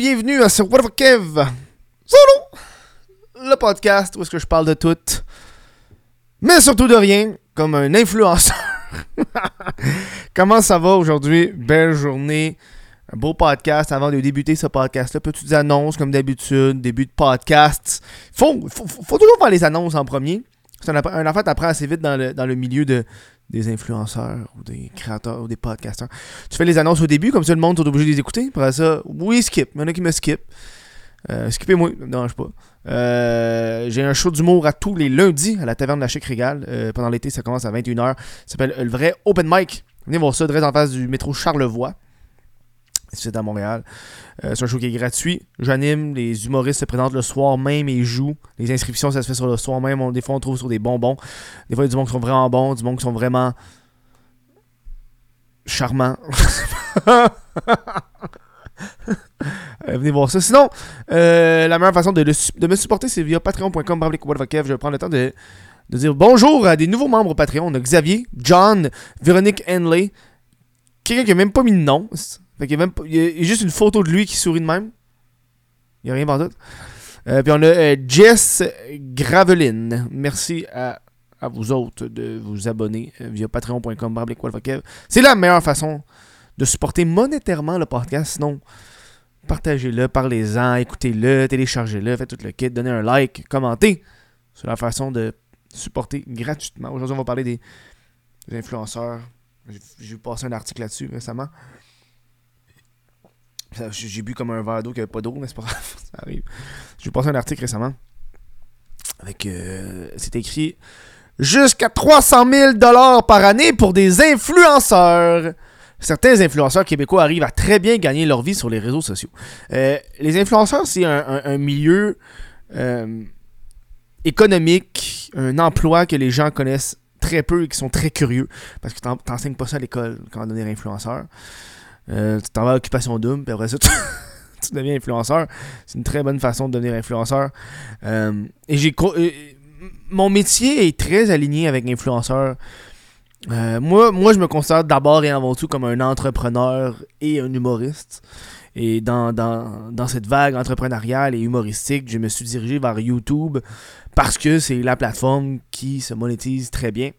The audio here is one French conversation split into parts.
bienvenue à ce What the Kev Solo, le podcast où est-ce que je parle de tout, mais surtout de rien, comme un influenceur. Comment ça va aujourd'hui? Belle journée, un beau podcast avant de débuter ce podcast-là. Petites annonces comme d'habitude, début de podcast. Faut, faut, faut toujours faire les annonces en premier. C'est un, affaire assez vite dans le, dans le milieu de, des influenceurs ou des créateurs ou des podcasteurs. Tu fais les annonces au début, comme ça le monde est obligé de les écouter. Après ça, oui, skip. Il y en a qui me skip. Euh, skippez-moi, ne dérange pas. Euh, j'ai un show d'humour à tous les lundis à la taverne de la Chic Régal. Euh, pendant l'été, ça commence à 21h. Ça s'appelle le vrai Open Mic. Venez voir ça, direct en face du métro Charlevoix. C'est à Montréal. Euh, c'est un show qui est gratuit. J'anime, les humoristes se présentent le soir même et jouent. Les inscriptions, ça se fait sur le soir même. Des fois, on trouve sur des bonbons. Des fois, il y a du monde qui sont vraiment bons, du monde qui sont vraiment charmants. Euh, venez voir ça. Sinon, euh, la meilleure façon de, me supporter, c'est via patreon.com. Je vais prendre le temps de, de dire bonjour à des nouveaux membres Patreon. On a Xavier, John, Véronique Henley, quelqu'un qui a même pas mis de nom. Fait il y a, juste une photo de lui qui sourit de même. Il n'y a rien par d'autre. Euh, puis on a euh, Jess Graveline. Merci à, vous autres de vous abonner euh, via patreon.com. C'est la meilleure façon de supporter monétairement le podcast. Sinon, partagez-le, parlez-en, écoutez-le, téléchargez-le, faites tout le kit, donnez un like, commentez. C'est la façon de supporter gratuitement. Aujourd'hui, on va parler des, des influenceurs. J'ai passé un article là-dessus récemment. J'ai bu comme un verre d'eau qui avait pas d'eau, mais c'est pas grave, ça arrive. J'ai passé un article récemment. Avec. euh, c'est écrit jusqu'à 300 000 par année pour des influenceurs. Certains influenceurs québécois arrivent à très bien gagner leur vie sur les réseaux sociaux. Euh, les influenceurs, c'est un, milieu euh, économique, un emploi que les gens connaissent très peu et qui sont très curieux. Parce que t'en- t'enseignes pas ça à l'école quand on devenir influenceur. Euh, tu t'en vas à Occupation Double, puis après ça, tu, deviens influenceur. C'est une très bonne façon de devenir influenceur. Euh, et j'ai euh, mon métier est très aligné avec influenceur. Euh, moi, moi, je me considère d'abord et avant tout comme un entrepreneur et un humoriste. Et dans, dans, dans cette vague entrepreneuriale et humoristique, je me suis dirigé vers YouTube parce que c'est la plateforme qui se monétise très bien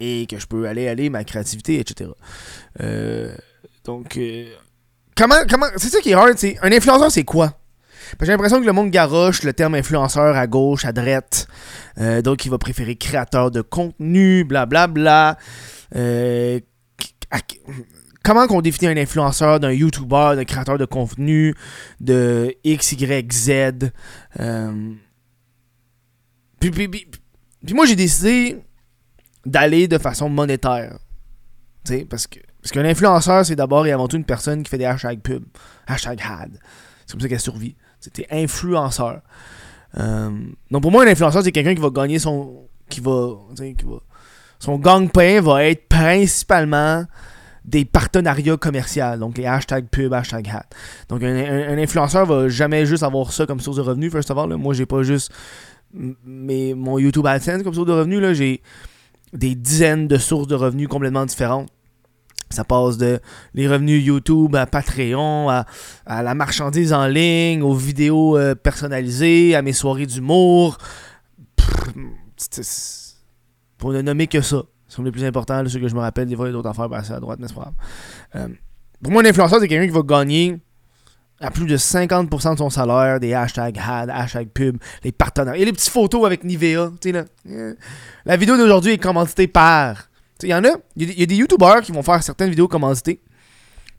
et que je peux aller aller ma créativité, etc. Euh, donc, euh, comment, comment, c'est ça qui est hard, c'est un influenceur, c'est quoi? J'ai l'impression que le monde garoche le terme influenceur à gauche, à droite. Euh, donc, il va préférer créateur de contenu, blablabla. Euh, à- comment qu'on définit un influenceur, d'un YouTuber, d'un créateur de contenu, de X, Y, Z? Puis- puis- puis moi, j'ai décidé d'aller de façon monétaire. Tu sais, parce que parce qu'un influenceur, c'est d'abord et avant tout une personne qui fait des hashtags pub. Hashtag ad. C'est comme ça qu'elle survit. C'était influenceur. Euh, donc pour moi, un influenceur, c'est quelqu'un qui va gagner son. qui va. qui va son gang-pain va être principalement des partenariats commerciaux. Donc les hashtags pub, hashtag hat. Donc un, influenceur va jamais juste avoir ça comme source de revenus, first of all. là. Moi, j'ai pas juste mon YouTube AdSense comme source de revenus. J'ai des dizaines de sources de revenus complètement différentes. Ça passe de les revenus YouTube à Patreon, à, la marchandise en ligne, aux vidéos euh, personnalisées, à mes soirées d'humour. Pour ne nommer que ça. Ce sont les plus importants, ceux que je me rappelle. Des fois, il y a d'autres affaires passer à droite, mais c'est pas grave. Euh, pour moi, un influenceur, c'est quelqu'un qui va gagner à plus de 50% de son salaire, des hashtags ad, hashtags pub, les partenaires. A les petites photos avec Nivea. tu. Euh, La vidéo d'aujourd'hui est commanditée par. Il y en a. Il y a des- youtubeurs qui vont faire certaines vidéos commanditées.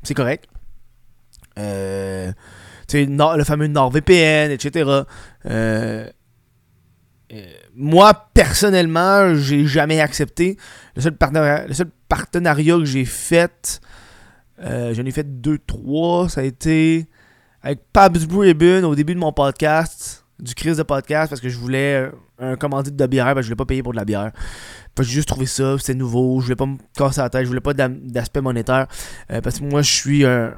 C'est correct. Euh, le fameux NordVPN, etc. Euh, euh, moi, personnellement, j'ai jamais accepté. Le seul partenariat, le seul partenariat que j'ai fait, j'en ai fait deux, trois. Ça a été avec Pabs Blue Ribbon au début de mon podcast, du crise de podcast, parce que je voulais euh, un commandite de bière, parce que je voulais pas payer pour de la bière. J'ai juste trouvé ça, c'était nouveau, je voulais pas me casser la tête, je voulais pas d'aspect monétaire, euh, parce que moi, je suis un,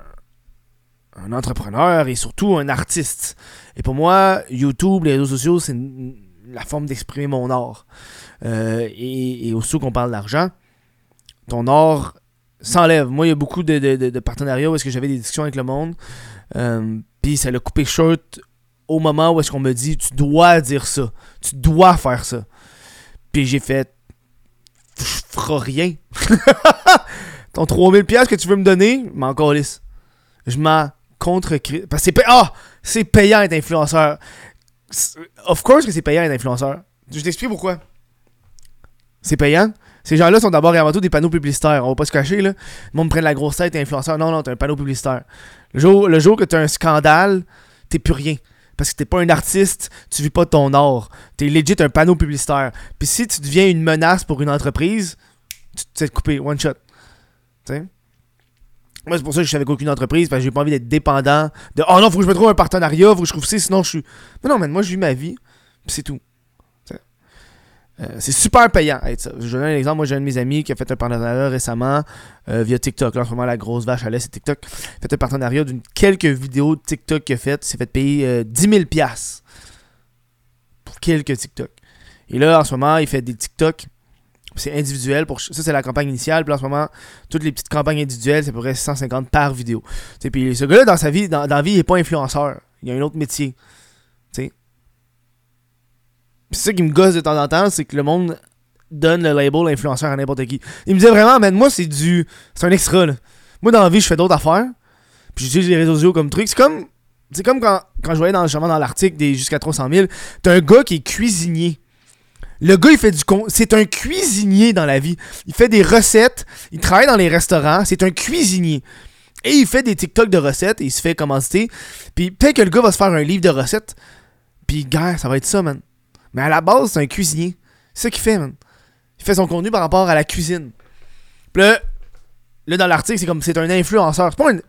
entrepreneur et surtout un artiste. Et pour moi, YouTube, les réseaux sociaux, c'est la forme d'exprimer mon art. Euh, et, et aussitôt qu'on parle d'argent, ton art s'enlève. Moi, il y a beaucoup de, de, de, partenariats où est-ce que j'avais des discussions avec le monde. Euh, puis ça l'a coupé short au moment où est-ce qu'on me dit tu dois dire ça. Tu dois faire ça. Puis j'ai fait je ferai rien. Ton 3000 pièces que tu veux me donner, m'en lisse. Je m'en contre parce que c'est ah, c'est payant d'être influenceur. Of course que c'est payant d'être influenceur. Je t'explique pourquoi. C'est payant. Ces gens-là sont d'abord et avant tout des panneaux publicitaires. On va pas se cacher, là. Le monde prend la grosse tête, t'es influenceur. Non, non, t'es un panneau publicitaire. Le jour, le jour que t'as un scandale, t'es plus rien. Parce que t'es pas un artiste, tu vis pas de ton art. T'es legit un panneau publicitaire. Puis si tu deviens une menace pour une entreprise, tu te fais couper, one shot. sais? Moi, c'est pour ça que je suis avec aucune entreprise, parce que j'ai pas envie d'être dépendant de Oh non, faut que je me trouve un partenariat, faut que je trouve ça, sinon je suis. Mais non, mais moi, je vis ma vie, c'est tout. Euh, c'est super payant. Je donne un exemple. Moi, j'ai un de mes amis qui a fait un partenariat récemment euh, via TikTok. Là, en ce moment, la grosse vache à l'est, c'est TikTok. Il a fait un partenariat d'une quelques vidéos de TikTok qu'il a fait. Il s'est fait payer euh, 10 000$ pour quelques TikTok. Et là, en ce moment, il fait des TikTok. C'est individuel. Pour, ça, c'est la campagne initiale. Puis en ce moment, toutes les petites campagnes individuelles, c'est à peu près 150 par vidéo. puis ce gars-là, dans sa vie, dans, dans la vie, il n'est pas influenceur. Il a un autre métier. sais c'est ça qui me gosse de temps en temps, c'est que le monde donne le label influenceur à n'importe qui. Il me disait vraiment, mais moi, c'est du. C'est un extra, là. Moi, dans la vie, je fais d'autres affaires. Puis j'utilise les réseaux sociaux comme truc. C'est comme. C'est comme quand, quand je voyais dans, dans l'article des jusqu'à 300 000. T'as un gars qui est cuisinier. Le gars, il fait du con. C'est un cuisinier dans la vie. Il fait des recettes. Il travaille dans les restaurants. C'est un cuisinier. Et il fait des TikTok de recettes. Et il se fait commencer. Puis peut-être que le gars va se faire un livre de recettes. Puis, gars, ça va être ça, man. Mais à la base, c'est un cuisinier. C'est ça qu'il fait, man. Il fait son contenu par rapport à la cuisine. Puis là, dans l'article, c'est comme c'est un influenceur. C'est un.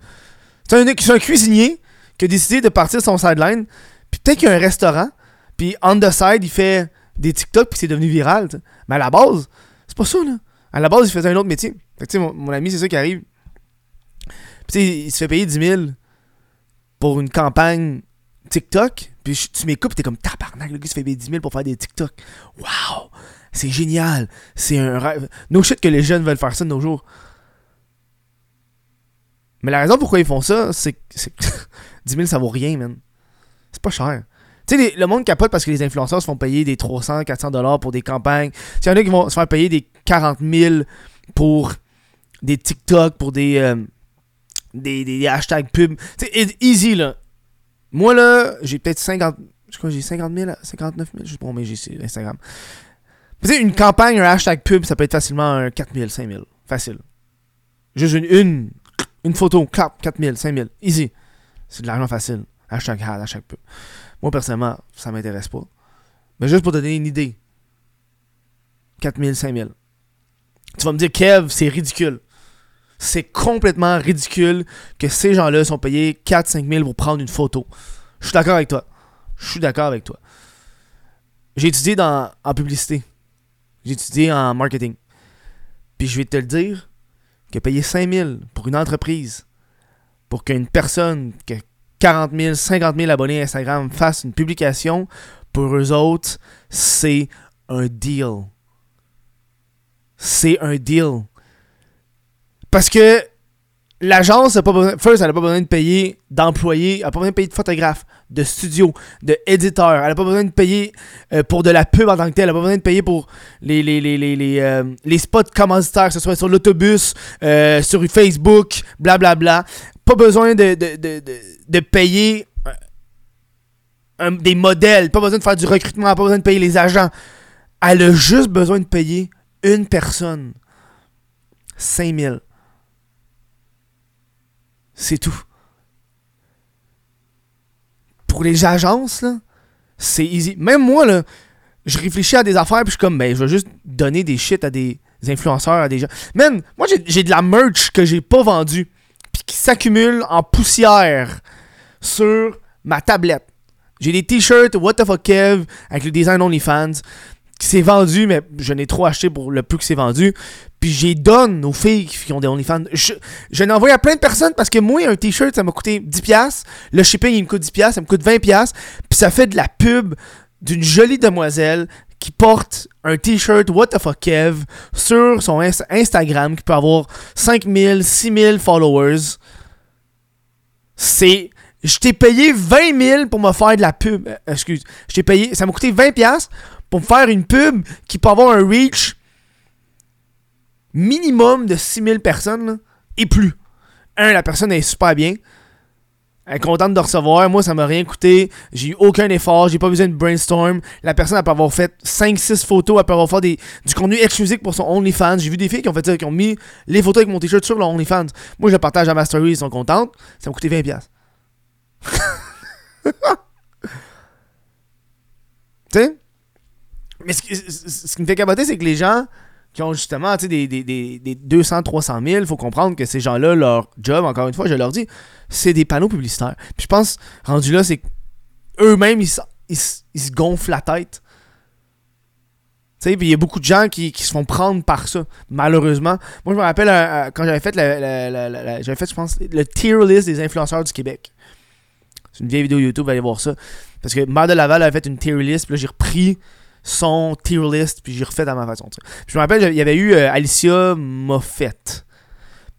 C'est un, cuisinier qui a décidé de partir son sideline. Puis peut-être qu'il y a un restaurant. Puis on the side, il fait des TikTok. Puis c'est devenu viral. Mais à la base, c'est pas ça, là. À la base, il faisait un autre métier. Fait que, tu sais, mon, mon, ami, c'est ça qui arrive. Puis il se fait payer 10 000 pour une campagne TikTok, puis tu m'écoutes, t'es comme tabarnak, le gars se fait 10 000 pour faire des TikTok. Waouh! C'est génial! C'est un rêve. No shit que les jeunes veulent faire ça de nos jours. Mais la raison pourquoi ils font ça, c'est que 10 000 ça vaut rien, man. C'est pas cher. Tu sais, le monde capote parce que les influenceurs se font payer des 300, 400 dollars pour des campagnes. Il y en a qui vont se faire payer des 40 000 pour des TikTok, pour des, euh, des, des, hashtags pub. Tu sais, easy là. Moi, là, j'ai peut-être 50. Je crois j'ai 50 000, 59 000, je sais pas, mais j'ai Instagram. Tu sais, une campagne, un hashtag pub, ça peut être facilement un 4 000, 5 000. Facile. Juste une, une, une photo, clap, 4 000, 5 000. Easy. C'est de l'argent facile. Hashtag ad, hashtag pub. Moi, personnellement, ça m'intéresse pas. Mais juste pour te donner une idée. 4 000, 5 000. Tu vas me dire, Kev, c'est ridicule c'est complètement ridicule que ces gens-là sont payés 4-5 000 pour prendre une photo. Je suis d'accord avec toi. Je suis d'accord avec toi. J'ai étudié en publicité. J'ai étudié en marketing. Puis je vais te le dire, que payer 5 000 pour une entreprise, pour qu'une personne qui a 40 000, 50 000 abonnés à Instagram fasse une publication, pour eux autres, c'est un deal. C'est un deal. Parce que l'agence n'a pas besoin. First, elle n'a pas besoin de payer d'employés, elle n'a pas besoin de payer de photographes, de studios, de. Elle n'a pas besoin de payer euh, pour de la pub en tant que telle. Elle n'a pas besoin de payer pour les, les, les, les, les, euh, les spots commanditaires, que ce soit sur l'autobus, euh, sur Facebook, blablabla. Bla, bla. Pas besoin de, de, de, de, payer des modèles. Pas besoin de faire du recrutement. Pas besoin de payer les agents. Elle a juste besoin de payer une personne. 5000. C'est tout. Pour les agences, c'est easy. Même moi, là, je réfléchis à des affaires, puis je suis comme, ben, je vais juste donner des shit à des influenceurs, à des gens. Même, moi, j'ai de la merch que j'ai pas vendue, puis qui s'accumule en poussière sur ma tablette. J'ai des t-shirts What the fuck Kev avec le design OnlyFans qui s'est vendu, mais je n'ai trop acheté pour le peu que c'est vendu. Puis j'ai donne aux filles qui ont des OnlyFans. Je, je l'ai envoyé à plein de personnes parce que moi, un t-shirt, ça m'a coûté 10$. Le shipping, il me coûte 10$, ça me coûte 20$. Puis ça fait de la pub d'une jolie demoiselle qui porte un t-shirt What the fuck Kev sur son Instagram qui peut avoir 5000, 6000 followers. C'est. Je t'ai payé 20 000 pour me faire de la pub. Euh, excuse. Je t'ai payé. Ça m'a coûté 20$ pour me faire une pub qui peut avoir un reach minimum de 6000 personnes et plus. Un, la personne est super bien. Elle est contente de recevoir. Moi, ça m'a rien coûté. J'ai eu aucun effort. J'ai pas besoin de brainstorm. La personne, peut avoir fait 5-6 photos. Peut avoir fait du contenu exclusif pour son OnlyFans. J'ai vu des filles qui ont fait ça, qui ont mis les photos avec mon t-shirt sur leur OnlyFans. Moi, je le partage à ma story. Ils sont contentes. Ça m'a coûté 20$. tu sais? Mais ce, qui me fait capoter, c'est que les gens qui ont justement des, des, des, des 200, 300 000, il faut comprendre que ces gens-là, leur job, encore une fois, je leur dis, c'est des panneaux publicitaires. Puis je pense, rendu là, c'est eux-mêmes, ils, ils, se gonflent la tête. Tu sais, il y a beaucoup de gens qui, qui, se font prendre par ça, malheureusement. Moi, je me rappelle euh, euh, quand j'avais fait, j'avais fait, je pense, le tier list des influenceurs du Québec. C'est une vieille vidéo YouTube, allez voir ça. Parce que Mère de Laval avait fait une tier list, puis là, j'ai repris son tier list, puis j'ai refait à ma façon. je me rappelle, il y avait eu euh, Alicia Moffett.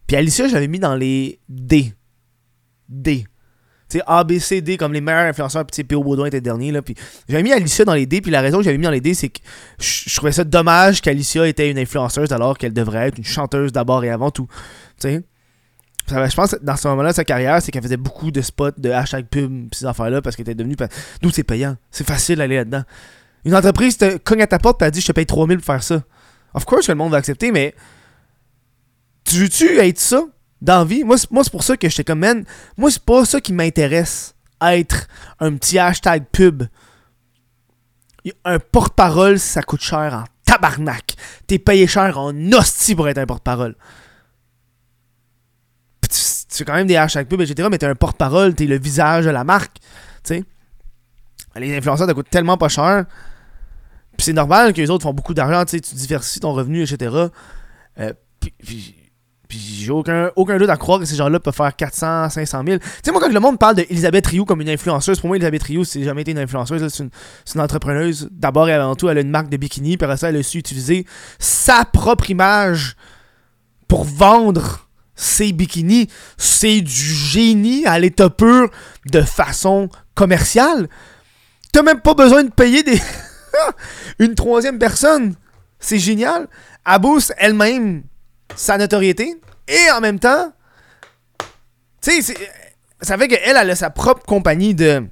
Puis Alicia, j'avais mis dans les D. D. Tu sais, A, B, C, D, comme les meilleurs influenceurs, puis P.O. Baudouin était dernier, là. Puis j'avais mis Alicia dans les D, puis la raison que j'avais mis dans les D, c'est que je, trouvais ça dommage qu'Alicia était une influenceuse alors qu'elle devrait être une chanteuse d'abord et avant tout. Tu sais. Je pense que dans ce moment-là, sa carrière, c'est qu'elle faisait beaucoup de spots, de hashtag pub, ces affaires-là, parce qu'elle était devenue. D'où c'est payant. C'est facile d'aller là-dedans. Une entreprise te cogne à ta porte et elle dit Je te paye 3000 pour faire ça. Of course que le monde va accepter, mais. Tu veux-tu être ça dans vie? Moi, c'est pour ça que j'étais comme, man, moi, c'est pas ça qui m'intéresse. Être un petit hashtag pub. Un porte-parole, ça coûte cher en tabarnak. T'es payé cher en hostie pour être un porte-parole. Tu fais quand même des hashtags pub, etc. Mais t'es un porte-parole, t'es le visage de la marque. Sais. Les influenceurs, ça coûte tellement pas cher c'est normal que les autres font beaucoup d'argent, tu diversifies ton revenu, etc. Euh, puis, j'ai aucun, aucun doute à croire que ces gens-là peuvent faire 400, 500 000. Tu sais, moi, quand le monde parle d'Elisabeth Rioux comme une influenceuse, pour moi, Elisabeth Rioux, c'est jamais été une influenceuse. C'est une, une, entrepreneuse. D'abord et avant tout, elle a une marque de bikini. Puis après ça, elle a su utiliser sa propre image pour vendre ses bikinis. C'est du génie à l'état pur de façon commerciale. T'as même pas besoin de payer des. une troisième personne. C'est génial. Elle elle-même sa notoriété. Et en même temps, tu sais, ça fait qu'elle, elle a sa propre compagnie de,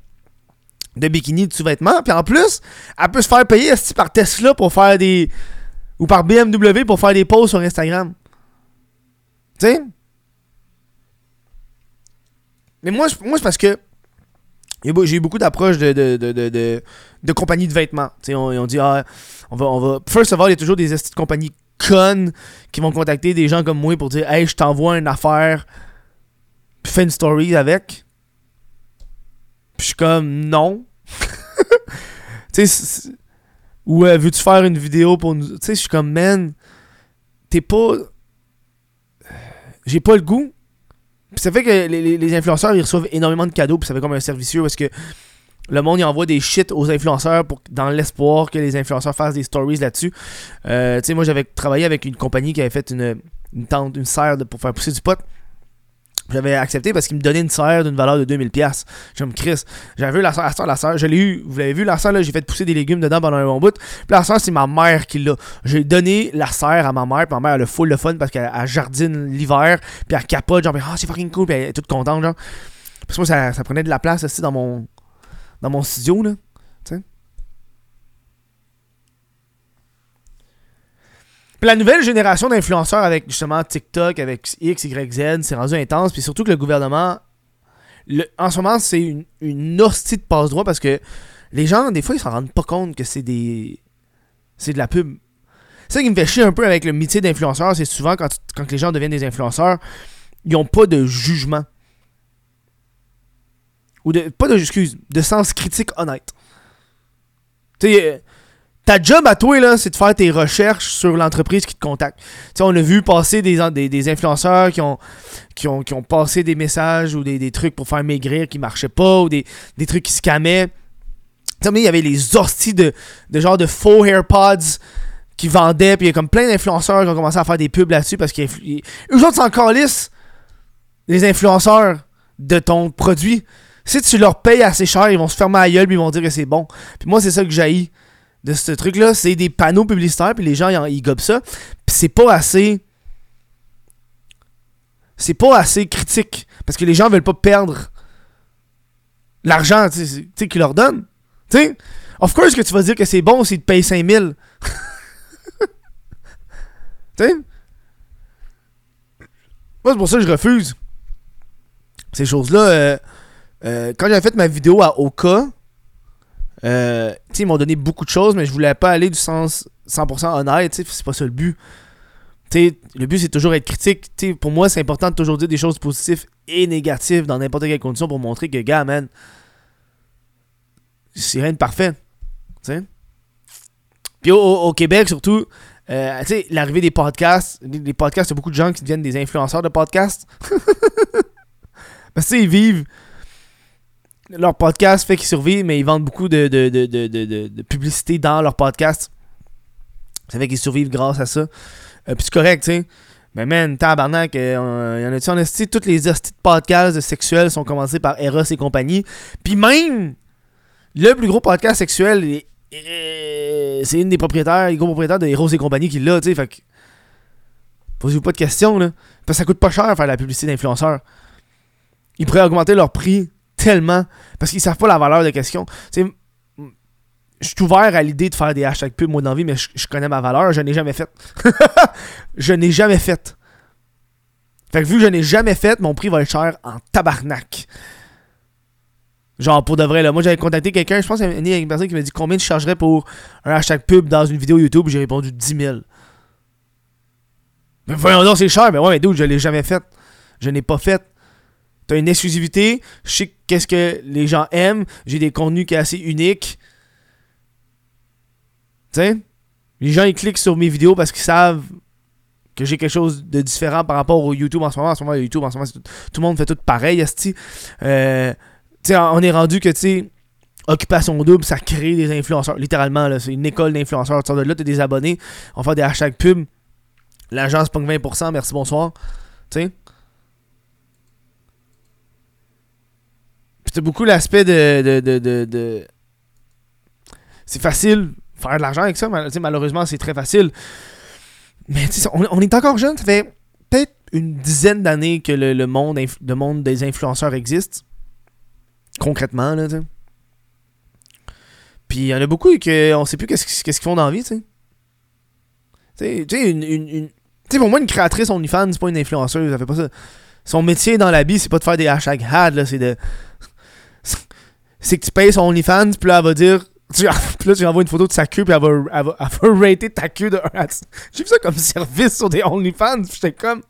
de bikini de sous-vêtements. Puis en plus, elle peut se faire payer par Tesla pour faire des. ou par BMW pour faire des posts sur Instagram. Tu sais? Mais moi, moi c'est parce que j'ai eu beaucoup d'approches de, de, de, de, compagnies de vêtements. ils ont dit, ah, on va, on va. First of all, il y a toujours des de compagnies connes qui vont contacter des gens comme moi pour dire, hey, je t'envoie une affaire, puis fais une story avec. Puis je suis comme, non. tu sais, ou euh, veux-tu faire une vidéo pour nous. Tu sais, je suis comme, man, t'es pas. J'ai pas le goût puis ça fait que les, influenceurs ils reçoivent énormément de cadeaux, puis ça fait comme un servicieux parce que le monde envoie des shit aux influenceurs pour, dans l'espoir que les influenceurs fassent des stories là-dessus. Euh, tu sais, moi j'avais travaillé avec une compagnie qui avait fait une, une tente, une serre pour faire pousser du pot. J'avais accepté parce qu'il me donnait une serre d'une valeur de 2000$. Je me Chris. J'avais vu la serre, la serre, je l'ai eu. Vous l'avez vu, la serre, là, j'ai fait pousser des légumes dedans pendant un bon bout. Puis la serre, c'est ma mère qui l'a. J'ai donné la serre à ma mère, puis ma mère, elle a full le fun parce qu'elle jardine l'hiver, puis elle capote, genre, ah, c'est fucking cool, puis elle est toute contente, genre. Parce que moi, ça, ça prenait de la place aussi dans mon, dans mon studio, là. Tu sais. Puis la nouvelle génération d'influenceurs avec justement TikTok, avec X, Y, c'est rendu intense. Puis surtout que le gouvernement, en ce moment, c'est une, hostie de passe-droit parce que les gens, des fois, ils s'en rendent pas compte que c'est des. C'est de la pub. C'est ça qui me fait chier un peu avec le métier d'influenceur, c'est souvent quand, quand les gens deviennent des influenceurs, ils ont pas de jugement. Ou de. Pas de. Excuse, de sens critique honnête. Tu sais ta job à toi, c'est de faire tes recherches sur l'entreprise qui te contacte. sais, on a vu passer des, influenceurs qui ont, passé des messages ou des, trucs pour faire maigrir qui marchaient pas ou des, trucs qui sais, il y avait les hosties de, de genre de faux AirPods qui vendaient, puis il y a comme plein d'influenceurs qui ont commencé à faire des pubs là-dessus parce qu'eux autres s'en calissent, les influenceurs, de ton produit. Si tu leur payes assez cher, ils vont se fermer à gueule, puis ils vont dire que c'est bon. Puis moi, c'est ça que j'haïs de ce truc-là. C'est des panneaux publicitaires, puis les gens, ils, gobent ça. C'est pas assez. C'est pas assez critique. Parce que les gens veulent pas perdre l'argent qu'ils leur donnent. Tu sais, of course que tu vas dire que c'est bon s'ils te payent 5000. tu sais? Moi, c'est pour ça que je refuse ces choses-là. Euh, euh, quand j'ai fait ma vidéo à Oka, euh, ils m'ont donné beaucoup de choses, mais je voulais pas aller du sens 100% honnête. C'est pas ça le but. le but, c'est toujours être critique. pour moi, c'est important de toujours dire des choses positives et négatives dans n'importe quelle condition pour montrer que, gars, man, c'est rien de parfait. Puis au, Québec, surtout, euh, l'arrivée des podcasts, les, podcasts, il y a beaucoup de gens qui deviennent des influenceurs de podcasts. Parce que ils vivent. Leur podcast fait qu'ils survivent, mais ils vendent beaucoup de, de, publicité dans leur podcast. Ça fait qu'ils survivent grâce à ça. Euh, puis c'est correct, tu sais. Mais man, tabarnak, il euh, y en a-tu en esti? Toutes les hosties de podcasts sexuels sont commencés par Eros et compagnie. Puis même, le plus gros podcast sexuel, c'est une des propriétaires, les gros propriétaires de Eros et compagnie qui l'a, tu sais. Fait que. Posez-vous pas de questions, là. Parce que ça coûte pas cher faire la publicité d'influenceurs ils pourraient augmenter leur prix tellement parce qu'ils savent pas la valeur de question. je suis ouvert à l'idée de faire des hashtags pub moi dans vie, mais je, connais ma valeur, je n'ai jamais fait. je n'ai jamais fait. Fait que vu que je n'ai jamais fait, mon prix va être cher en tabarnak. Genre pour de vrai là. Moi j'avais contacté quelqu'un, je pense qu'il y a une personne qui m'a dit combien tu chargerais pour un hashtag pub dans une vidéo YouTube, j'ai répondu 10 000. Mais voyons donc, c'est cher, mais ouais, mais d'où je l'ai jamais fait. Je n'ai pas fait. T'as une exclusivité, je sais qu'est-ce que les gens aiment, j'ai des contenus qui sont assez uniques. Tu sais? Les gens ils cliquent sur mes vidéos parce qu'ils savent que j'ai quelque chose de différent par rapport au YouTube en ce moment. En ce moment, YouTube, en ce moment, tout, le monde fait tout pareil, esti. Euh, tu sais, on est rendu que, tu sais, Occupation double, ça crée des influenceurs. Littéralement, là, c'est une école d'influenceurs. Tu de là, t'as des abonnés, on fait des hashtags pub. L'agence pogne 20%, merci, bonsoir. Tu sais? Beaucoup l'aspect de, de, C'est facile faire de l'argent avec ça. malheureusement, c'est très facile. Mais on, est encore jeune. Ça fait peut-être une dizaine d'années que le, monde, le monde des influenceurs existe. Concrètement, là, Puis il y en a beaucoup qui on sait plus qu'est-ce qu'ils font dans la vie, tu sais. Tu sais, une, pour moi, une créatrice OnlyFans, c'est pas une influenceuse, ça fait pas ça. Son métier dans la vie, c'est pas de faire des hashtags had, c'est de c'est que tu payes son OnlyFans, puis là, elle va dire. Tu, puis là, tu envoies une photo de sa queue, puis elle va, elle va, rater ta queue de 1 à J'ai vu ça comme service sur des OnlyFans, puis j'étais comme.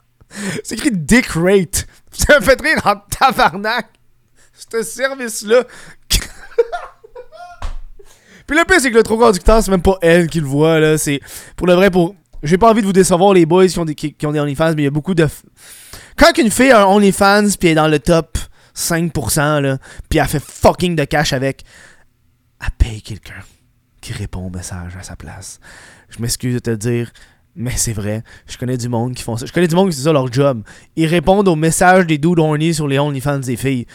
C'est écrit Dick Rate. Ça me fait rire en tabarnak. Ce service-là. puis le pire, c'est que le trop conducteur, c'est même pas elle qui le voit, là. C'est. Pour le vrai, pour. J'ai pas envie de vous décevoir, les boys qui ont des, qui, ont des OnlyFans, mais il y a beaucoup de. Quand une fille a un OnlyFans, puis elle est dans le top 5%, là, puis elle fait fucking de cash avec, elle paye quelqu'un qui répond au message à sa place. Je m'excuse de te dire, mais c'est vrai. Je connais du monde qui font ça. Je connais du monde qui c'est ça leur job. Ils répondent aux messages des dudes horny sur les OnlyFans des filles.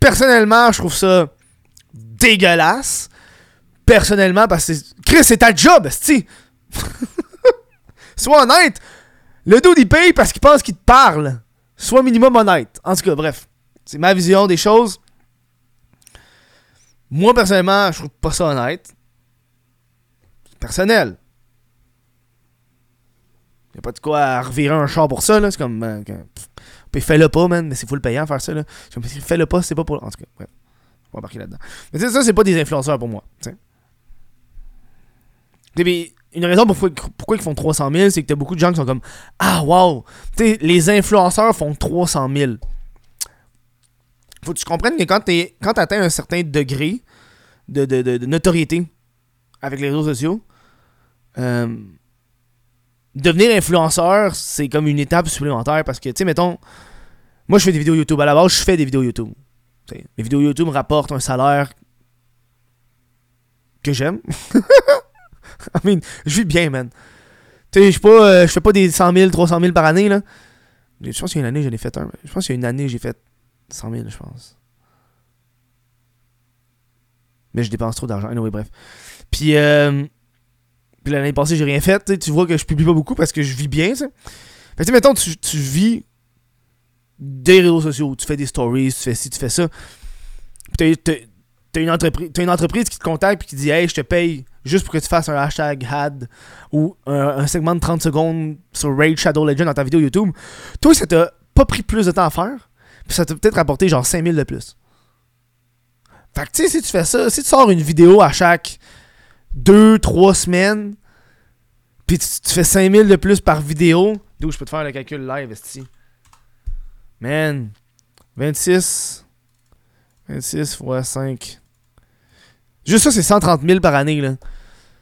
Personnellement, je trouve ça dégueulasse. Personnellement, parce que Chris, c'est ta job, si. Sois honnête. Le dude, il paye parce qu'il pense qu'il te parle. Sois minimum honnête. En tout cas, bref. C'est ma vision des choses. Moi, personnellement, je trouve pas ça honnête. C'est personnel. Y'a pas de quoi revirer un char pour ça, là. C'est comme. Euh, fais-le pas, man. Mais c'est full payant faire ça, là. Fais-le pas, c'est pas pour. En tout cas, bref. On va embarquer là-dedans. Mais ça, c'est pas des influenceurs pour moi. Une raison pourquoi, pourquoi ils font 300 000, c'est que t'as beaucoup de gens qui sont comme Ah, wow! Les influenceurs font 300 000 faut que tu comprennes que quand tu quand atteins un certain degré de, notoriété avec les réseaux sociaux, euh, devenir influenceur, c'est comme une étape supplémentaire parce que, tu sais, mettons, moi je fais des vidéos YouTube. À la base, je fais des vidéos YouTube. les vidéos YouTube rapportent un salaire que j'aime. I mean, je vis bien, man. Tu sais, je euh, fais pas des 100 000, 300 000 par année, là. Je pense qu'il y a une année, j'en ai fait un. Je pense qu'il y a une année, j'ai fait 100 000, je pense. Mais je dépense trop d'argent. Anyway, bref. Puis, euh, puis l'année passée, j'ai rien fait. Tu vois que je publie pas beaucoup parce que je vis bien, ça. Fait que, mettons, tu, vis des réseaux sociaux, tu fais des stories, tu fais ci, tu fais ça. Puis t'as, une entreprise, qui te contacte et qui dit Hey, je te paye juste pour que tu fasses un hashtag had ou un, segment de 30 secondes sur Raid Shadow Legend dans ta vidéo YouTube. Toi, ça t'a pas pris plus de temps à faire, ça t'a peut-être rapporté genre 5000 de plus. Fait que tu sais, si tu fais ça, si tu sors une vidéo à chaque 2-3 semaines, puis tu, fais 5000 de plus par vidéo, d'où je peux te faire le calcul live, ici. Man, 26. 26 fois 5. Juste ça, c'est 130 000 par année. Tu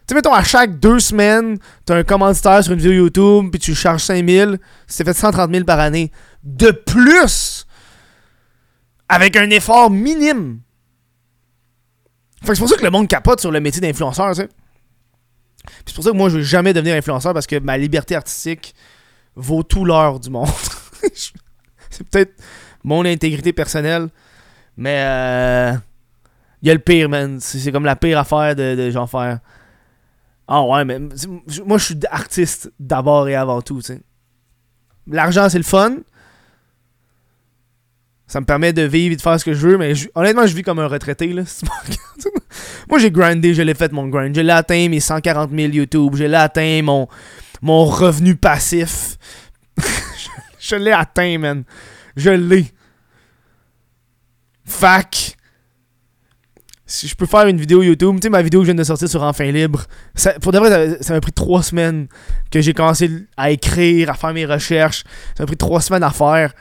sais, mettons, à chaque deux semaines, t'as un commanditaire sur une vidéo YouTube, puis tu charges 5 000, c'est fait 130 000 par année. De plus! Avec un effort minime. Fait c'est pour ça que le monde capote sur le métier d'influenceur, tu sais. c'est pour ça que moi, je veux jamais devenir influenceur parce que ma liberté artistique vaut tout l'or du monde. c'est peut-être mon intégrité personnelle, mais euh, il y a le pire, man. C'est comme la pire affaire de, de genre faire. Ah ouais, mais moi je suis artiste d'abord et avant tout, tu sais. L'argent c'est le fun. Ça me permet de vivre et de faire ce que je veux, mais honnêtement, je vis comme un retraité. Là. moi, j'ai grindé, je l'ai fait mon grind. Je l'ai atteint mes 140 000 YouTube. Je l'ai atteint mon, mon revenu passif. je l'ai atteint, man. Je l'ai. Fac. Si je peux faire une vidéo YouTube, tu sais, ma vidéo que je viens de sortir sur Enfin Libre, pour de vrai, ça m'a pris trois semaines que j'ai commencé à écrire, à faire mes recherches. Ça m'a pris trois semaines à faire.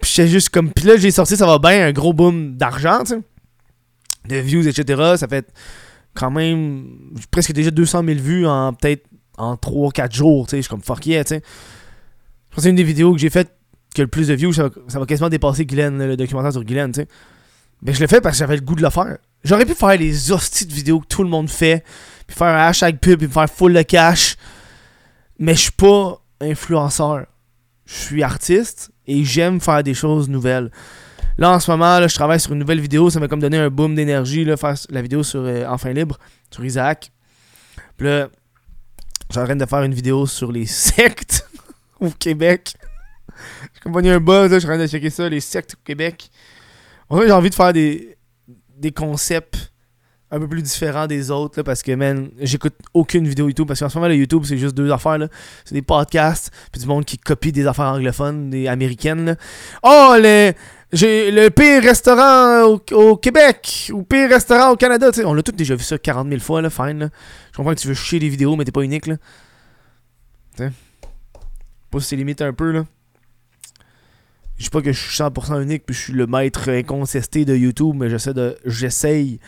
Puis juste comme. Puis là, j'ai sorti, ça va bien, un gros boom d'argent, tu sais. De views, etc. Ça fait quand même presque déjà 200 000 vues en peut-être en 3-4 jours, tu sais. Je suis comme fuck yeah, tu sais. Je pense que c'est une des vidéos que j'ai faites que le plus de views, ça, va quasiment dépasser Guylaine, le documentaire sur Guylaine, tu sais. Mais je l'ai fait parce que j'avais le goût de le faire. J'aurais pu faire les hosties de vidéos que tout le monde fait, puis faire un hashtag pub, puis faire full de cash. Mais je suis pas influenceur. Je suis artiste et j'aime faire des choses nouvelles. Là, en ce moment, là, je travaille sur une nouvelle vidéo. Ça m'a comme donné un boom d'énergie, faire la vidéo sur euh, Enfin Libre, sur Isaac. Puis là, train de faire une vidéo sur les sectes au Québec. J'ai compagnie un buzz, là, je suis en train de checker ça, les sectes au Québec. En j'ai envie de faire des, des concepts un peu plus différents des autres, là, parce que, man, j'écoute aucune vidéo YouTube, parce qu'en ce moment, le YouTube, c'est juste deux affaires, là. C'est des podcasts, puis du monde qui copie des affaires anglophones, des américaines, là. Oh, le, j'ai le pire restaurant au, Québec, ou pire restaurant au Canada, tu sais. On l'a tous déjà vu ça 40 000 fois, là, fine. Je comprends que tu veux chier des vidéos, mais t'es pas unique, là. Tu sais. Pas si limite un peu, là. Je dis pas que je suis 100% unique puis je suis le maître incontesté de YouTube, mais j'essaie de j'essaye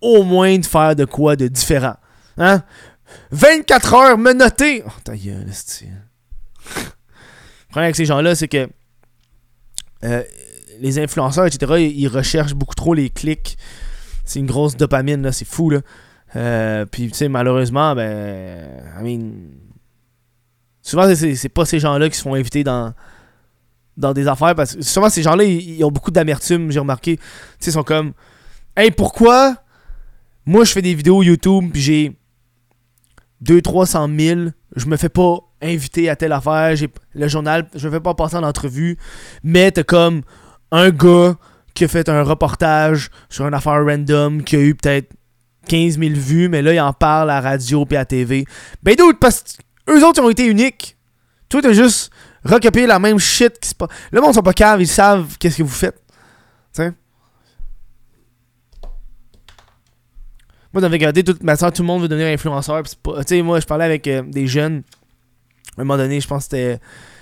au moins de faire de quoi de différent. Hein? 24 heures me noter. Oh ta gueule, Le problème avec ces gens-là, c'est que euh, les influenceurs, etc., ils recherchent beaucoup trop les clics. C'est une grosse dopamine, là, c'est fou, là. Euh, puis, tu sais, malheureusement, ben, I mean, souvent, c'est pas ces gens-là qui se font inviter dans, dans des affaires parce que souvent ces gens-là ils, ont beaucoup d'amertume j'ai remarqué tu sais ils sont comme hey pourquoi moi je fais des vidéos YouTube puis j'ai 2 300 000 je me fais pas inviter à telle affaire. Le journal je me fais pas passer en entrevue. Mais t'as comme un gars qui a fait un reportage sur une affaire random qui a eu peut-être 15 000 vues mais là il en parle à la radio puis à la TV ben d'autres parce que eux autres ils ont été uniques. Toi t'as juste recopier la même shit qui se passe. Le monde sont pas caves, ils savent qu'est-ce que vous faites. sais Moi, dans la tout, maintenant, tout le monde veut devenir influenceur. Tu sais, moi, je parlais avec euh, des jeunes. À un moment donné, je pense que c'était.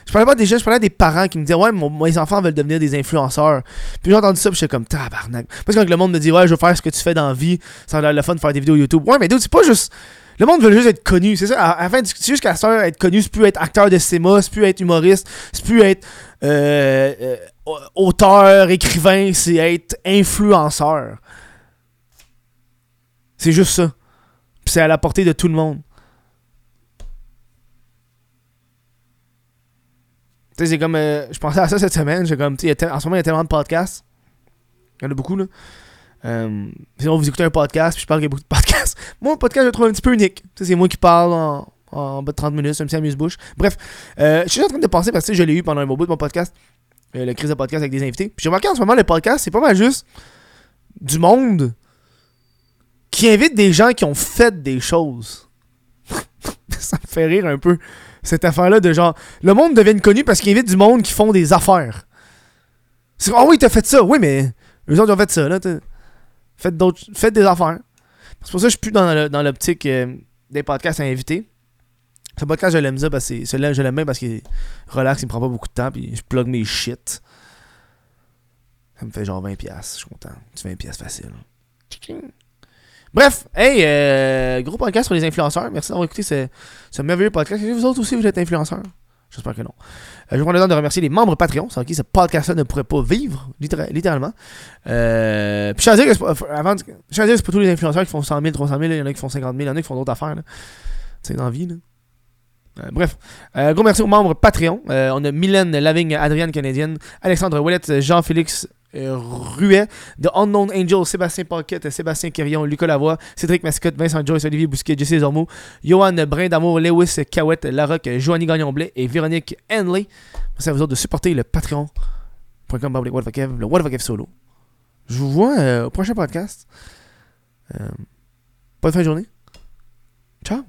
Je parlais pas des jeunes, je parlais des parents qui me disaient Ouais, mes enfants veulent devenir des influenceurs. Puis j'ai entendu ça, puis j'étais comme tabarnak. Parce que quand le monde me dit Ouais, je veux faire ce que tu fais dans la vie, ça a l'air le fun de faire des vidéos YouTube. Ouais, mais c'est pas juste. Le monde veut juste être connu, c'est ça. À, la c'est juste qu'à ça, être connu, c'est plus être acteur de cinéma, c'est plus être humoriste, c'est plus être euh, euh, auteur, écrivain, c'est être influenceur. C'est juste ça. Puis c'est à la portée de tout le monde. Tu sais, c'est comme. euh, je pensais à ça cette semaine. J'ai comme. en ce moment, il y a tellement de podcasts. Il y en a beaucoup, là. Euh, sinon, vous écoutez un podcast, puis je parle qu'il y a beaucoup de podcasts. Moi, mon podcast, je le trouve un petit peu unique. Tu sais, c'est moi qui parle en, en bas de 30 minutes, un petit amuse-bouche. Bref, euh, je suis en train de penser, parce que je l'ai eu pendant un bon bout de mon podcast, euh, le crise de podcast avec des invités. Puis j'ai remarqué en ce moment, le podcast, c'est pas mal juste du monde qui invite des gens qui ont fait des choses. ça me fait rire un peu, cette affaire-là de genre, le monde devient connu parce qu'il invite du monde qui font des affaires. C'est ah oui, t'as fait ça, oui, mais eux autres ils ont fait ça, là. Faites, d'autres, faites des affaires. C'est pour ça que je suis plus dans, l'optique euh, des podcasts à inviter. Ce podcast, je l'aime ça parce que celui-là, je l'aime bien parce qu'il relax, il me prend pas beaucoup de temps, puis je plug mes shit. Ça me fait genre 20$, je suis content. C'est 20$ facile. Bref, hey, euh, gros podcast sur les influenceurs. Merci d'avoir écouté ce, merveilleux podcast. Que vous autres aussi, vous êtes influenceurs? J'espère que non. Euh, je prendre le temps de remercier les membres Patreon, sans qui ce podcast-là ne pourrait pas vivre, littéra- littéralement. Euh, puis je tiens à à dire que c'est pas tous les influenceurs qui font 100 000, 300 000, il y en a qui font 50 000, il y en a qui font d'autres affaires. Tu sais, dans la vie, là. Euh, bref, Euh, gros merci aux membres Patreon. Euh, on a Mylène Lavigne, Adrienne Canadienne, Alexandre Ouellette, Jean-Félix euh, Ruet, The Unknown Angel, Sébastien Paquette, Sébastien Quirion, Lucas Lavoie, Cédric Mascotte, Vincent Joyce, Olivier Bousquet, Jesse Zormo, Johan Brin d'Amour, Lewis Cahouette, Larocque, Joanie Gagnon-Blais et Véronique Henley. Merci à vous autres de supporter le Patreon.com le What solo. Je vous vois euh, au prochain podcast. Euh, bonne fin de journée. Ciao.